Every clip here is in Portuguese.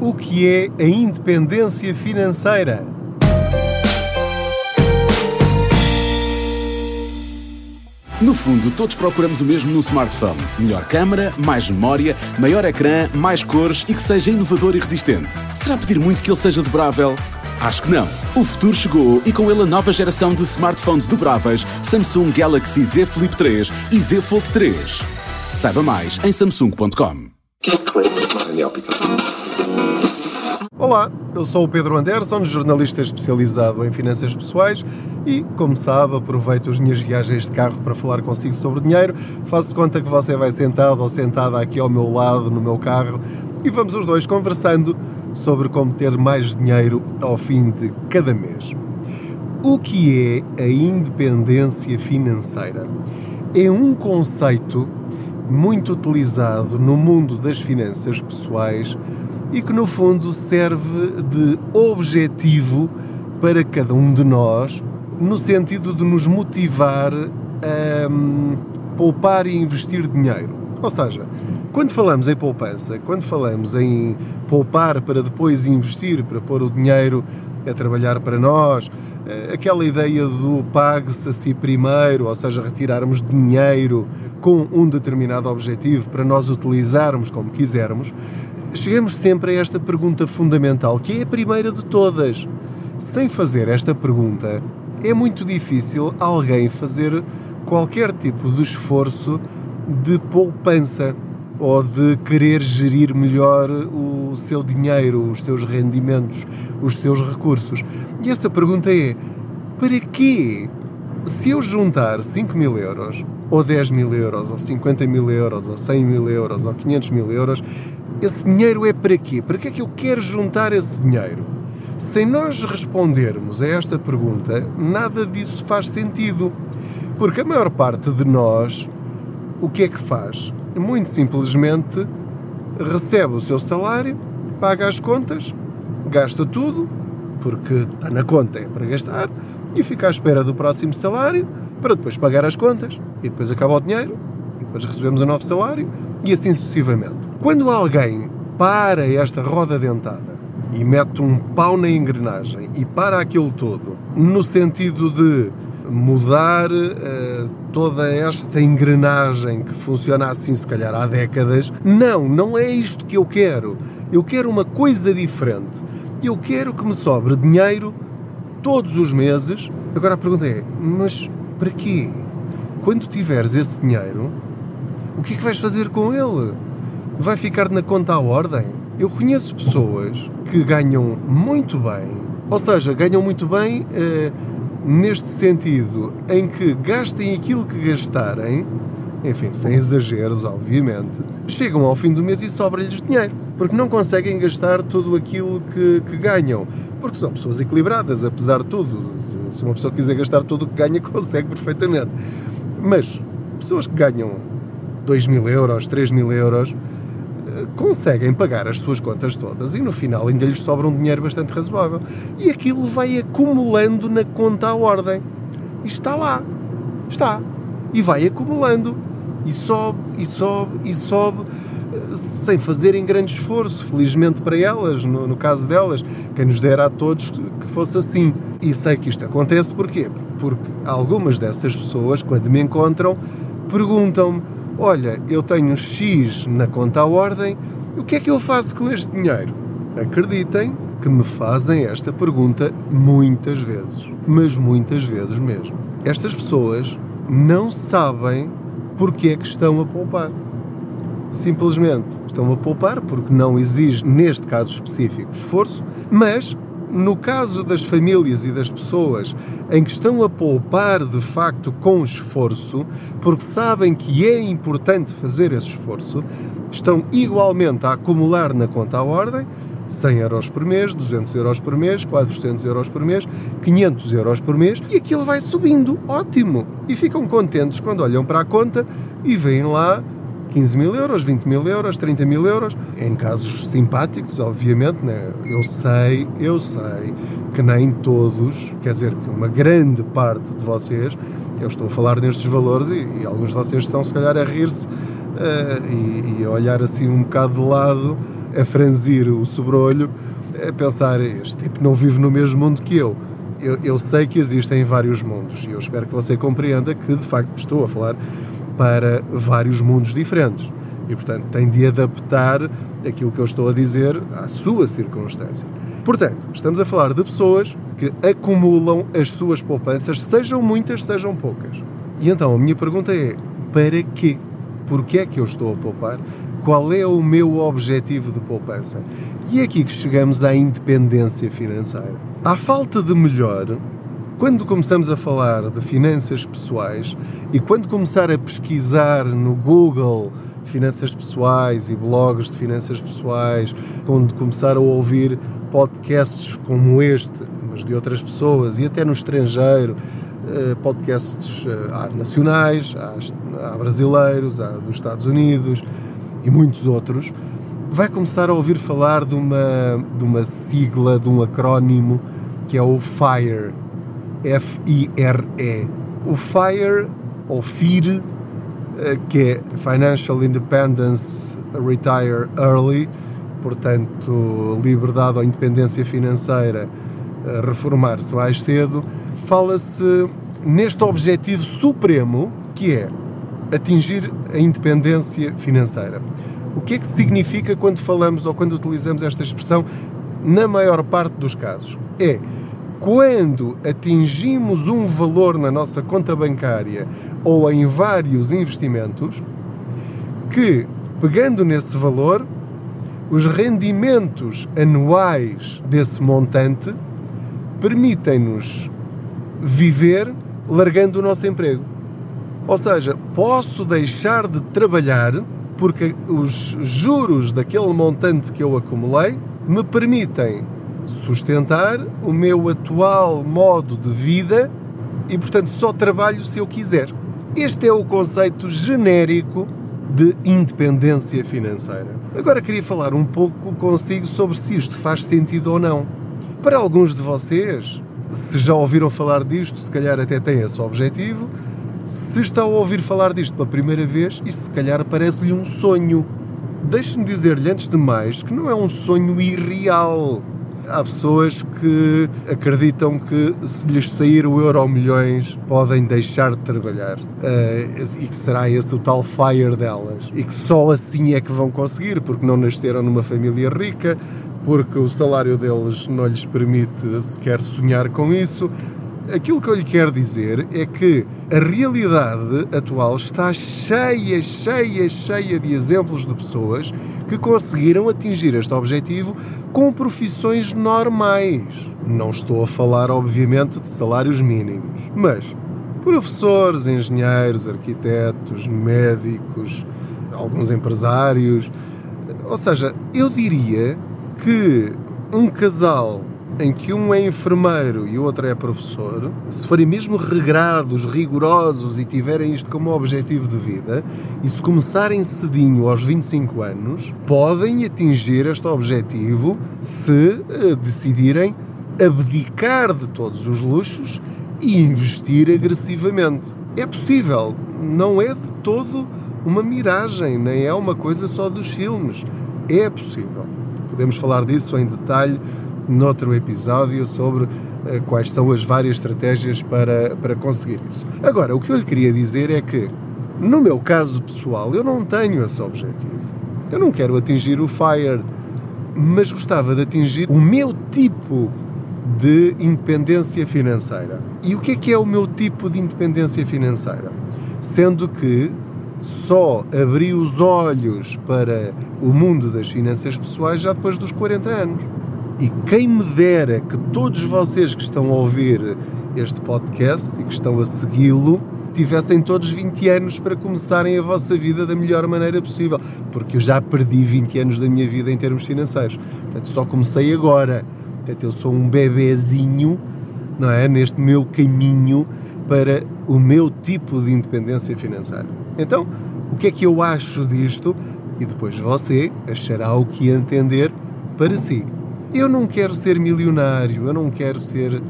O que é a independência financeira? No fundo, todos procuramos o mesmo no smartphone: melhor câmara, mais memória, maior ecrã, mais cores e que seja inovador e resistente. Será pedir muito que ele seja dobrável? Acho que não. O futuro chegou e com ele a nova geração de smartphones dobráveis Samsung Galaxy Z Flip 3 e Z Fold 3. Saiba mais em samsung.com. Olá, eu sou o Pedro Anderson, jornalista especializado em finanças pessoais e, como sabe, aproveito as minhas viagens de carro para falar consigo sobre dinheiro. Faço de conta que você vai sentado ou sentada aqui ao meu lado no meu carro e vamos os dois conversando sobre como ter mais dinheiro ao fim de cada mês. O que é a independência financeira? É um conceito muito utilizado no mundo das finanças pessoais e que no fundo serve de objetivo para cada um de nós, no sentido de nos motivar a um, poupar e investir dinheiro. Ou seja, quando falamos em poupança, quando falamos em poupar para depois investir, para pôr o dinheiro a trabalhar para nós, eh, aquela ideia do pague-se a si primeiro, ou seja, retirarmos dinheiro com um determinado objetivo para nós utilizarmos como quisermos, chegamos sempre a esta pergunta fundamental, que é a primeira de todas. Sem fazer esta pergunta, é muito difícil alguém fazer qualquer tipo de esforço de poupança ou de querer gerir melhor o seu dinheiro, os seus rendimentos, os seus recursos. E essa pergunta é: para quê? Se eu juntar 5 mil euros, ou 10 mil euros, ou 50 mil euros, ou 100 mil euros, ou 500 mil euros, esse dinheiro é para quê? Para que é que eu quero juntar esse dinheiro? Sem nós respondermos a esta pergunta, nada disso faz sentido. Porque a maior parte de nós, o que é que faz? Muito simplesmente recebe o seu salário, paga as contas, gasta tudo, porque está na conta, é para gastar, e fica à espera do próximo salário para depois pagar as contas, e depois acaba o dinheiro, e depois recebemos um novo salário, e assim sucessivamente. Quando alguém para esta roda dentada e mete um pau na engrenagem e para aquilo todo, no sentido de mudar uh, toda esta engrenagem que funciona assim, se calhar há décadas, não, não é isto que eu quero. Eu quero uma coisa diferente. Eu quero que me sobre dinheiro todos os meses. Agora a pergunta é: mas para quê? Quando tiveres esse dinheiro, o que é que vais fazer com ele? Vai ficar na conta à ordem? Eu conheço pessoas que ganham muito bem, ou seja, ganham muito bem eh, neste sentido em que gastem aquilo que gastarem, enfim, sem exageros, obviamente, chegam ao fim do mês e sobra-lhes dinheiro, porque não conseguem gastar tudo aquilo que, que ganham, porque são pessoas equilibradas, apesar de tudo. Se uma pessoa quiser gastar tudo o que ganha, consegue perfeitamente. Mas pessoas que ganham 2 mil euros, 3 mil euros, eh, conseguem pagar as suas contas todas e no final ainda lhes sobra um dinheiro bastante razoável. E aquilo vai acumulando na conta à ordem. E está lá. Está. E vai acumulando. E sobe, e sobe, e sobe, eh, sem fazerem grande esforço, felizmente para elas, no, no caso delas. Quem nos dera a todos que fosse assim. E sei que isto acontece porquê? Porque algumas dessas pessoas, quando me encontram, perguntam-me olha, eu tenho X na conta à ordem, o que é que eu faço com este dinheiro? Acreditem que me fazem esta pergunta muitas vezes, mas muitas vezes mesmo. Estas pessoas não sabem porque é que estão a poupar. Simplesmente estão a poupar porque não exige, neste caso específico, esforço, mas no caso das famílias e das pessoas em que estão a poupar de facto com esforço, porque sabem que é importante fazer esse esforço, estão igualmente a acumular na conta à ordem 100 euros por mês, 200 euros por mês, 400 euros por mês, 500 euros por mês e aquilo vai subindo. Ótimo! E ficam contentes quando olham para a conta e veem lá 15 mil euros, 20 mil euros, 30 mil euros, em casos simpáticos, obviamente, né? eu sei, eu sei que nem todos, quer dizer, que uma grande parte de vocês, eu estou a falar nestes valores e, e alguns de vocês estão se calhar a rir-se uh, e, e, a olhar assim um bocado de lado a franzir o sobrolho, a pensar: este tipo não vive no mesmo mundo que eu. Eu, eu sei que existem vários mundos e eu espero que você compreenda que, de facto, estou a falar para vários mundos diferentes. E, portanto, tem de adaptar aquilo que eu estou a dizer à sua circunstância. Portanto, estamos a falar de pessoas que acumulam as suas poupanças, sejam muitas, sejam poucas. E então a minha pergunta é: para quê? Porquê é que eu estou a poupar? Qual é o meu objetivo de poupança? E é aqui que chegamos à independência financeira. À falta de melhor, quando começamos a falar de finanças pessoais e quando começar a pesquisar no Google finanças pessoais e blogs de finanças pessoais, quando começar a ouvir podcasts como este, mas de outras pessoas e até no estrangeiro, eh, podcasts eh, há nacionais, há brasileiros, há dos Estados Unidos e muitos outros, vai começar a ouvir falar de uma, de uma sigla, de um acrónimo que é o FIRE. F-I-R-E. O FIRE, ou FIRE, eh, que é Financial Independence Retire Early, portanto, liberdade ou independência financeira, reformar-se mais cedo, fala-se neste objetivo supremo que é atingir a independência financeira. O que é que significa quando falamos ou quando utilizamos esta expressão na maior parte dos casos? É quando atingimos um valor na nossa conta bancária ou em vários investimentos, que, pegando nesse valor, os rendimentos anuais desse montante permitem-nos viver largando o nosso emprego. Ou seja, posso deixar de trabalhar porque os juros daquele montante que eu acumulei me permitem sustentar o meu atual modo de vida e, portanto, só trabalho se eu quiser. Este é o conceito genérico de independência financeira. Agora queria falar um pouco consigo sobre se isto faz sentido ou não. Para alguns de vocês, se já ouviram falar disto, se calhar até têm esse objetivo. Se está a ouvir falar disto pela primeira vez, isto se calhar parece-lhe um sonho. Deixe-me dizer-lhe antes de mais que não é um sonho irreal. Há pessoas que acreditam que se lhes sair o euro milhões podem deixar de trabalhar uh, e que será esse o tal fire delas e que só assim é que vão conseguir porque não nasceram numa família rica, porque o salário deles não lhes permite sequer sonhar com isso. Aquilo que eu lhe quero dizer é que a realidade atual está cheia, cheia, cheia de exemplos de pessoas que conseguiram atingir este objetivo com profissões normais. Não estou a falar, obviamente, de salários mínimos, mas professores, engenheiros, arquitetos, médicos, alguns empresários. Ou seja, eu diria que um casal em que um é enfermeiro e o outro é professor, se forem mesmo regrados, rigorosos e tiverem isto como objetivo de vida, e se começarem cedinho aos 25 anos, podem atingir este objetivo se uh, decidirem abdicar de todos os luxos e investir agressivamente. É possível, não é de todo uma miragem, nem é uma coisa só dos filmes. É possível. Podemos falar disso em detalhe noutro episódio sobre uh, quais são as várias estratégias para, para conseguir isso. Agora, o que eu lhe queria dizer é que, no meu caso pessoal, eu não tenho esse objetivo. Eu não quero atingir o FIRE, mas gostava de atingir o meu tipo de independência financeira. E o que é que é o meu tipo de independência financeira? Sendo que só abri os olhos para o mundo das finanças pessoais já depois dos 40 anos. E quem me dera que todos vocês que estão a ouvir este podcast e que estão a segui-lo tivessem todos 20 anos para começarem a vossa vida da melhor maneira possível, porque eu já perdi 20 anos da minha vida em termos financeiros. Portanto, só comecei agora. Portanto, eu sou um bebezinho, não é, neste meu caminho para o meu tipo de independência financeira. Então, o que é que eu acho disto? E depois você achará o que entender para si. Eu não quero ser milionário, eu não quero ser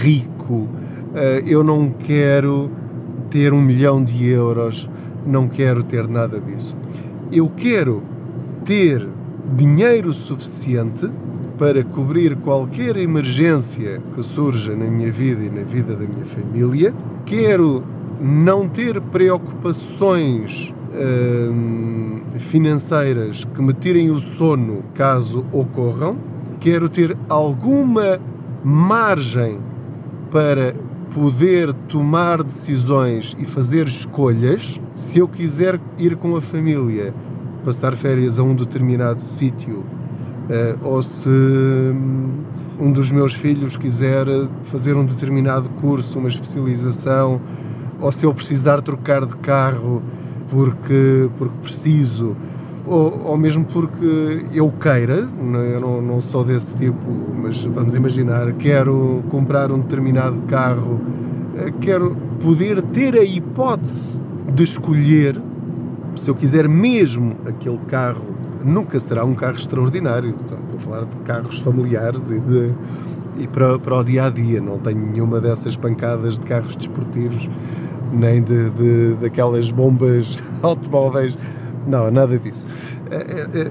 rico, eh, eu não quero ter um milhão de euros, não quero ter nada disso. Eu quero ter dinheiro suficiente para cobrir qualquer emergência que surja na minha vida e na vida da minha família. Quero não ter preocupações hum, financeiras que me tirem o sono caso ocorram. Quero ter alguma margem para poder tomar decisões e fazer escolhas. Se eu quiser ir com a família passar férias a um determinado sítio, eh, ou se hum, um dos meus filhos quiser fazer um determinado curso, uma especialização, ou se eu precisar trocar de carro porque, porque preciso, ou, ou mesmo porque eu queira, eu não, não sou desse tipo, mas vamos imaginar, quero comprar um determinado carro, eh, quero poder ter a hipótese de escolher, se eu quiser mesmo aquele carro, nunca será um carro extraordinário, estou a falar de carros familiares e de e para, para o dia a dia. Não tenho nenhuma dessas pancadas de carros desportivos, nem de, de daquelas bombas automóveis. Não, nada disso. É, é, é,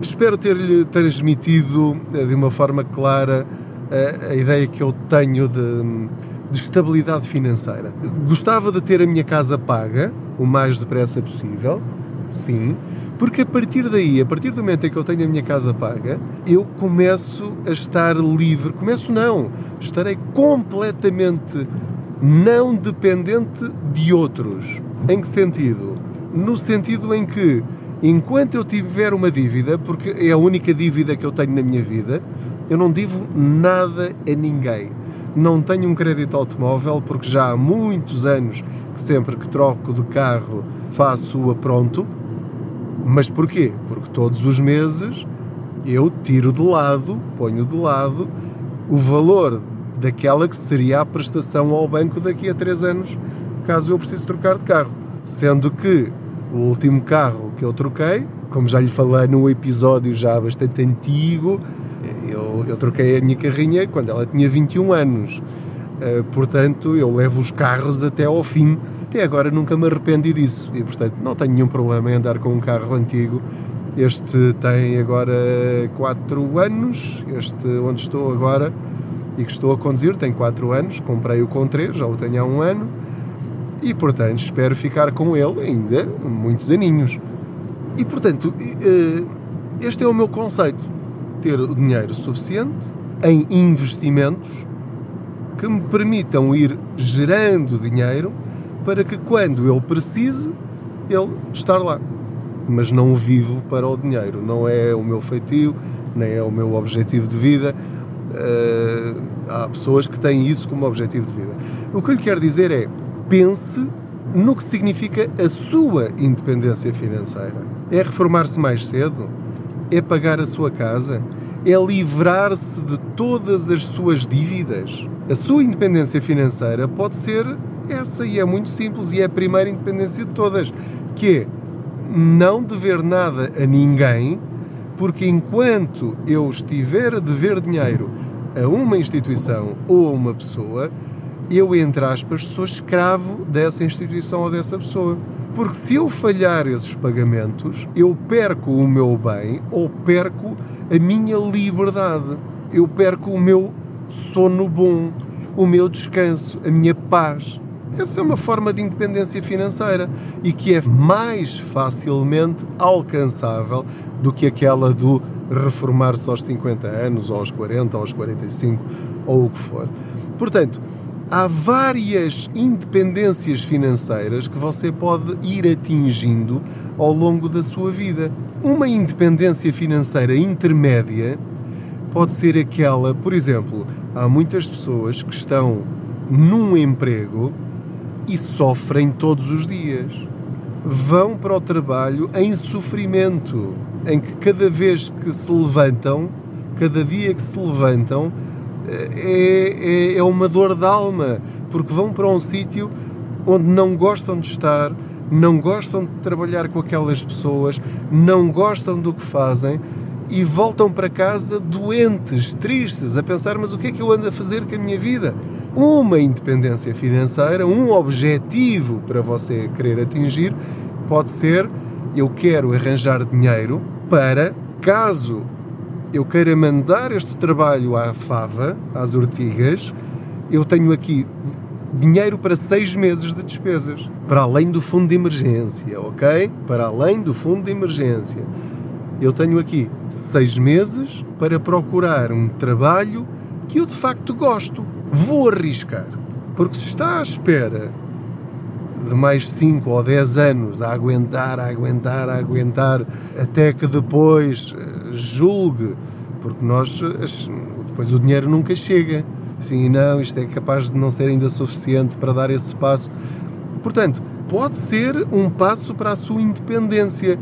espero ter-lhe transmitido de uma forma clara a, a ideia que eu tenho de, de estabilidade financeira. Gostava de ter a minha casa paga o mais depressa possível, sim porque a partir daí, a partir do momento em que eu tenho a minha casa paga, eu começo a estar livre. Começo não, estarei completamente não dependente de outros. Em que sentido? No sentido em que, enquanto eu tiver uma dívida, porque é a única dívida que eu tenho na minha vida, eu não devo nada a ninguém. Não tenho um crédito automóvel porque já há muitos anos que sempre que troco de carro faço-a pronto mas porquê? Porque todos os meses eu tiro de lado, ponho de lado o valor daquela que seria a prestação ao banco daqui a 3 anos, caso eu precise trocar de carro. Sendo que o último carro que eu troquei, como já lhe falei num episódio já bastante antigo, eu, eu troquei a minha carrinha quando ela tinha 21 anos. Uh, portanto, eu levo os carros até ao fim até agora nunca me arrependi disso e, portanto, não tenho nenhum problema em andar com um carro antigo. Este tem agora 4 anos, este onde estou agora e que estou a conduzir tem 4 anos, comprei-o com 3, já o tenho há um ano e, portanto, espero ficar com ele ainda muitos aninhos. E, portanto, eh, este é o meu conceito: ter o dinheiro suficiente em investimentos que me permitam ir gerando dinheiro para que quando eu precise, ele estar lá. Mas não vivo para o dinheiro, não é o meu feitio, nem é o meu objetivo de vida. Uh, há pessoas que têm isso como objetivo de vida. O que eu lhe quero dizer é: pense no que significa a sua independência financeira. É reformar-se mais cedo? É pagar a sua casa? É livrar-se de todas as suas dívidas? A sua independência financeira pode ser essa e é muito simples e é a primeira independência de todas, que é não dever nada a ninguém, porque enquanto eu estiver a dever dinheiro a uma instituição ou a uma pessoa, eu, entre aspas, sou escravo dessa instituição ou dessa pessoa. Porque se eu falhar esses pagamentos, eu perco o meu bem ou perco a minha liberdade. Eu perco o meu sono bom, o meu descanso, a minha paz. Essa é uma forma de independência financeira e que é mais facilmente alcançável do que aquela do reformar-se aos 50 anos, ou aos 40, ou aos 45, ou o que for. Portanto, há várias independências financeiras que você pode ir atingindo ao longo da sua vida. Uma independência financeira intermédia pode ser aquela, por exemplo, há muitas pessoas que estão num emprego e sofrem todos os dias. Vão para o trabalho em sofrimento, em que cada vez que se levantam, cada dia que se levantam, é, é, é uma dor de alma, porque vão para um sítio onde não gostam de estar, não gostam de trabalhar com aquelas pessoas, não gostam do que fazem e voltam para casa doentes, tristes, a pensar: mas o que é que eu ando a fazer com a minha vida? uma independência financeira, um objetivo para você querer atingir, pode ser eu quero arranjar dinheiro para caso eu queira mandar este trabalho à fava, às ortigas, eu tenho aqui dinheiro para seis meses de despesas, para além do fundo de emergência, ok? Para além do fundo de emergência. Eu tenho aqui seis meses para procurar um trabalho que eu de facto gosto. Vou arriscar, porque se está à espera de mais 5 ou 10 anos a aguentar, a aguentar, a aguentar, até que depois eh, julgue, porque nós, depois o dinheiro nunca chega. Sim, não, isto é capaz de não ser ainda suficiente para dar esse passo. Portanto, pode ser um passo para a sua independência.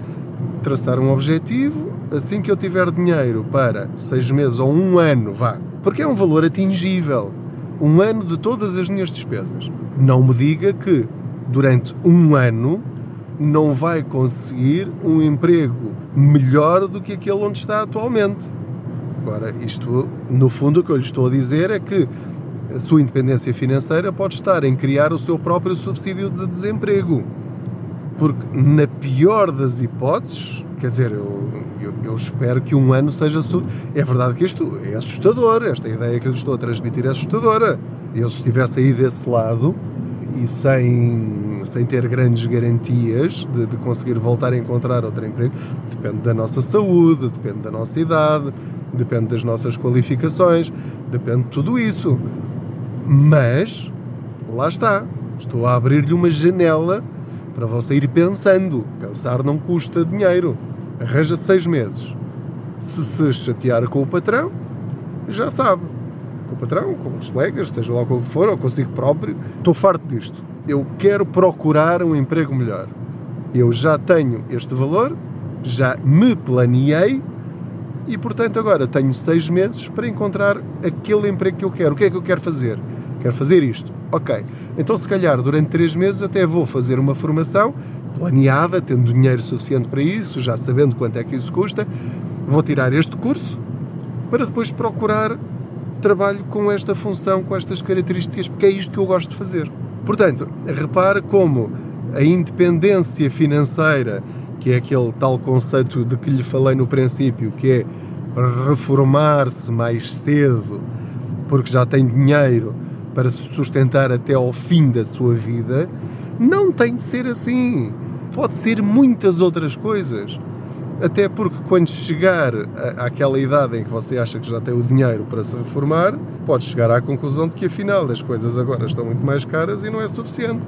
Traçar um objetivo, assim que eu tiver dinheiro para seis meses ou um ano, vá, porque é um valor atingível. Um ano de todas as minhas despesas. Não me diga que durante um ano não vai conseguir um emprego melhor do que aquele onde está atualmente. Agora, isto, no fundo, o que eu lhe estou a dizer é que a sua independência financeira pode estar em criar o seu próprio subsídio de desemprego. Porque, na pior das hipóteses, quer dizer, eu, eu, eu espero que um ano seja. É verdade que isto é assustador, esta ideia que eu lhe estou a transmitir é assustadora. Eu, se estivesse aí desse lado, e sem, sem ter grandes garantias de, de, conseguir voltar a encontrar outro emprego, depende da nossa saúde, depende da nossa idade, depende das nossas qualificações, depende de tudo isso. Mas, lá está, estou a abrir-lhe uma janela para você ir pensando. Pensar não custa dinheiro. Arranja seis meses. Se se chatear com o patrão, já sabe com o patrão, com os colegas, seja lá o que for, ou consigo próprio. Estou farto disto. Eu quero procurar um emprego melhor. Eu já tenho este valor, já me planeei e, portanto, agora tenho seis meses para encontrar aquele emprego que eu quero. O que é que eu quero fazer? Quero fazer isto. Ok. Então, se calhar, durante três meses até vou fazer uma formação planeada, tendo dinheiro suficiente para isso, já sabendo quanto é que isso custa. Vou tirar este curso para depois procurar trabalho com esta função, com estas características, porque é isto que eu gosto de fazer. Portanto, repare como a independência financeira, que é aquele tal conceito de que lhe falei no princípio, que é reformar-se mais cedo, porque já tem dinheiro para se sustentar até ao fim da sua vida, não tem de ser assim. Pode ser muitas outras coisas. Até porque quando chegar àquela idade em que você acha que já tem o dinheiro para se reformar, pode chegar à conclusão de que afinal as coisas agora estão muito mais caras e não é suficiente.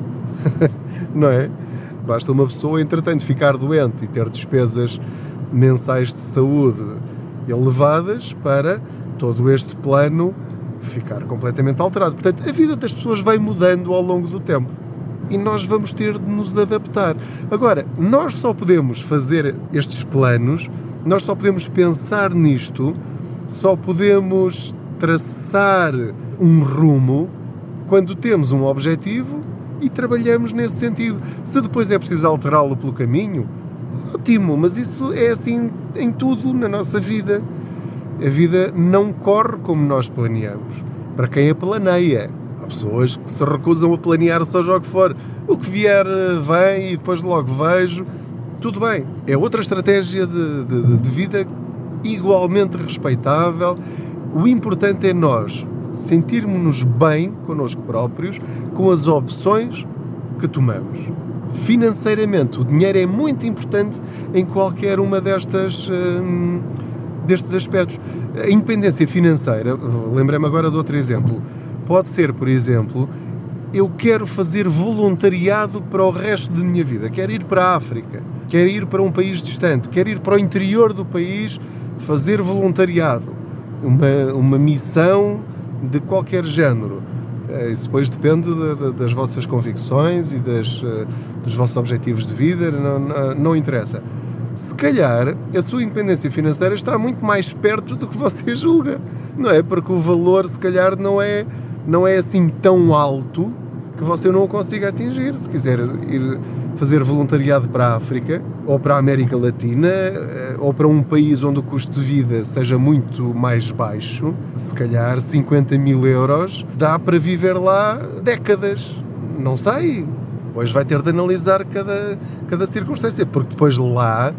não é? Basta uma pessoa, entretanto, ficar doente e ter despesas mensais de saúde elevadas para todo este plano ficar completamente alterado. Portanto, a vida das pessoas vai mudando ao longo do tempo e nós vamos ter de nos adaptar. Agora, nós só podemos fazer estes planos, nós só podemos pensar nisto, só podemos traçar um rumo quando temos um objetivo e trabalhamos nesse sentido. Se depois é preciso alterá-lo pelo caminho, ótimo, mas isso é assim em tudo na nossa vida. A vida não corre como nós planeamos. Para quem a planeia, Pessoas que se recusam a planear seja o que for. O que vier vem e depois logo vejo. Tudo bem. É outra estratégia de, de, de vida igualmente respeitável. O importante é nós sentirmos-nos bem connosco próprios com as opções que tomamos. Financeiramente, o dinheiro é muito importante em qualquer uma destas. Hum, destes aspectos. A independência financeira, lembrei-me agora de outro exemplo Pode ser, por exemplo, eu quero fazer voluntariado para o resto da minha vida. Quero ir para a África, quero ir para um país distante, quero ir para o interior do país fazer voluntariado. Uma, uma missão de qualquer género. Eh, isso depois depende de, de, das vossas convicções e das, eh, dos vossos objetivos de vida, não, não, não interessa se calhar a sua independência financeira está muito mais perto do que você julga, não é? Porque o valor, se calhar, não é não é assim tão alto que você não o consiga atingir. Se quiser ir fazer voluntariado para a África, ou para a América Latina, eh, ou para um país onde o custo de vida seja muito mais baixo, se calhar 50 mil euros dá para viver lá décadas. Não sei. Depois vai ter de analisar cada, cada circunstância, porque depois lá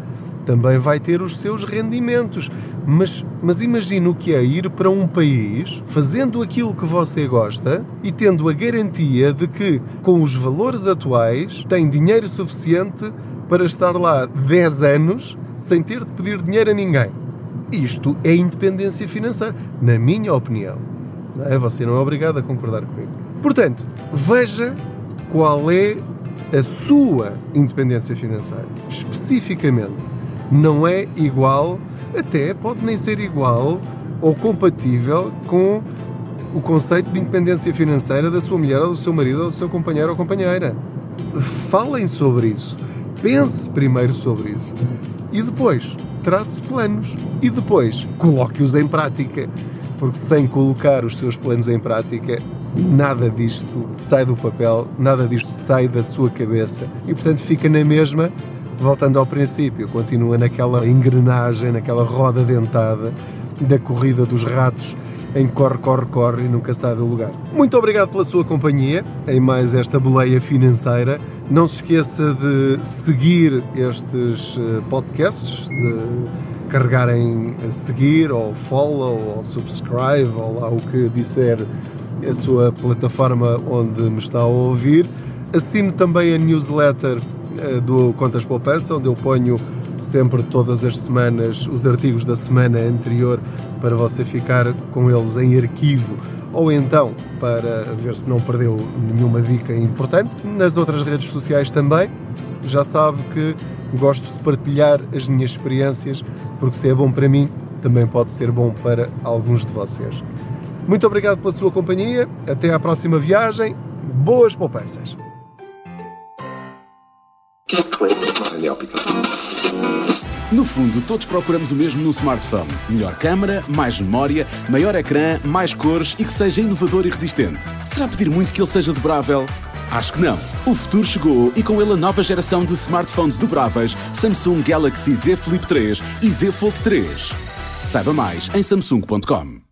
também vai ter os seus rendimentos. Mas, mas o que é ir para um país fazendo aquilo que você gosta e tendo a garantia de que, com os valores atuais, tem dinheiro suficiente para estar lá 10 anos sem ter de pedir dinheiro a ninguém. Isto é independência financeira, na minha opinião. É? Você não é obrigado a concordar comigo. Portanto, veja qual é a sua independência financeira. Especificamente, não é igual, até pode nem ser igual ou compatível com o conceito de independência financeira da sua mulher ou do seu marido ou do seu companheiro ou companheira. Falem sobre isso. Pense primeiro sobre isso. E depois, trace planos. E depois, coloque-os em prática. Porque sem colocar os seus planos em prática, nada disto sai do papel, nada disto sai da sua cabeça. E portanto fica na mesma, voltando ao princípio, continua naquela engrenagem, naquela roda dentada da corrida dos ratos em corre, corre, corre e nunca sai do lugar. Muito obrigado pela sua companhia em mais esta boleia financeira. Não se esqueça de seguir estes eh, podcasts, de carregarem a seguir, ou follow, ou subscribe, ou lá o que disser a sua plataforma onde me está a ouvir. Assine também a newsletter do Contas Poupança, onde eu ponho sempre todas as semanas os artigos da semana anterior para você ficar com eles em arquivo ou então para ver se não perdeu nenhuma dica importante. Nas outras redes sociais também, já sabe que gosto de partilhar as minhas experiências, porque se é bom para mim, também pode ser bom para alguns de vocês. Muito obrigado pela sua companhia, até à próxima viagem, boas poupanças! No fundo, todos procuramos o mesmo no smartphone: melhor câmara, mais memória, maior ecrã, mais cores e que seja inovador e resistente. Será pedir muito que ele seja dobrável? Acho que não. O futuro chegou e com ele a nova geração de smartphones dobráveis Samsung Galaxy Z Flip 3 e Z Fold 3. Saiba mais em samsung.com.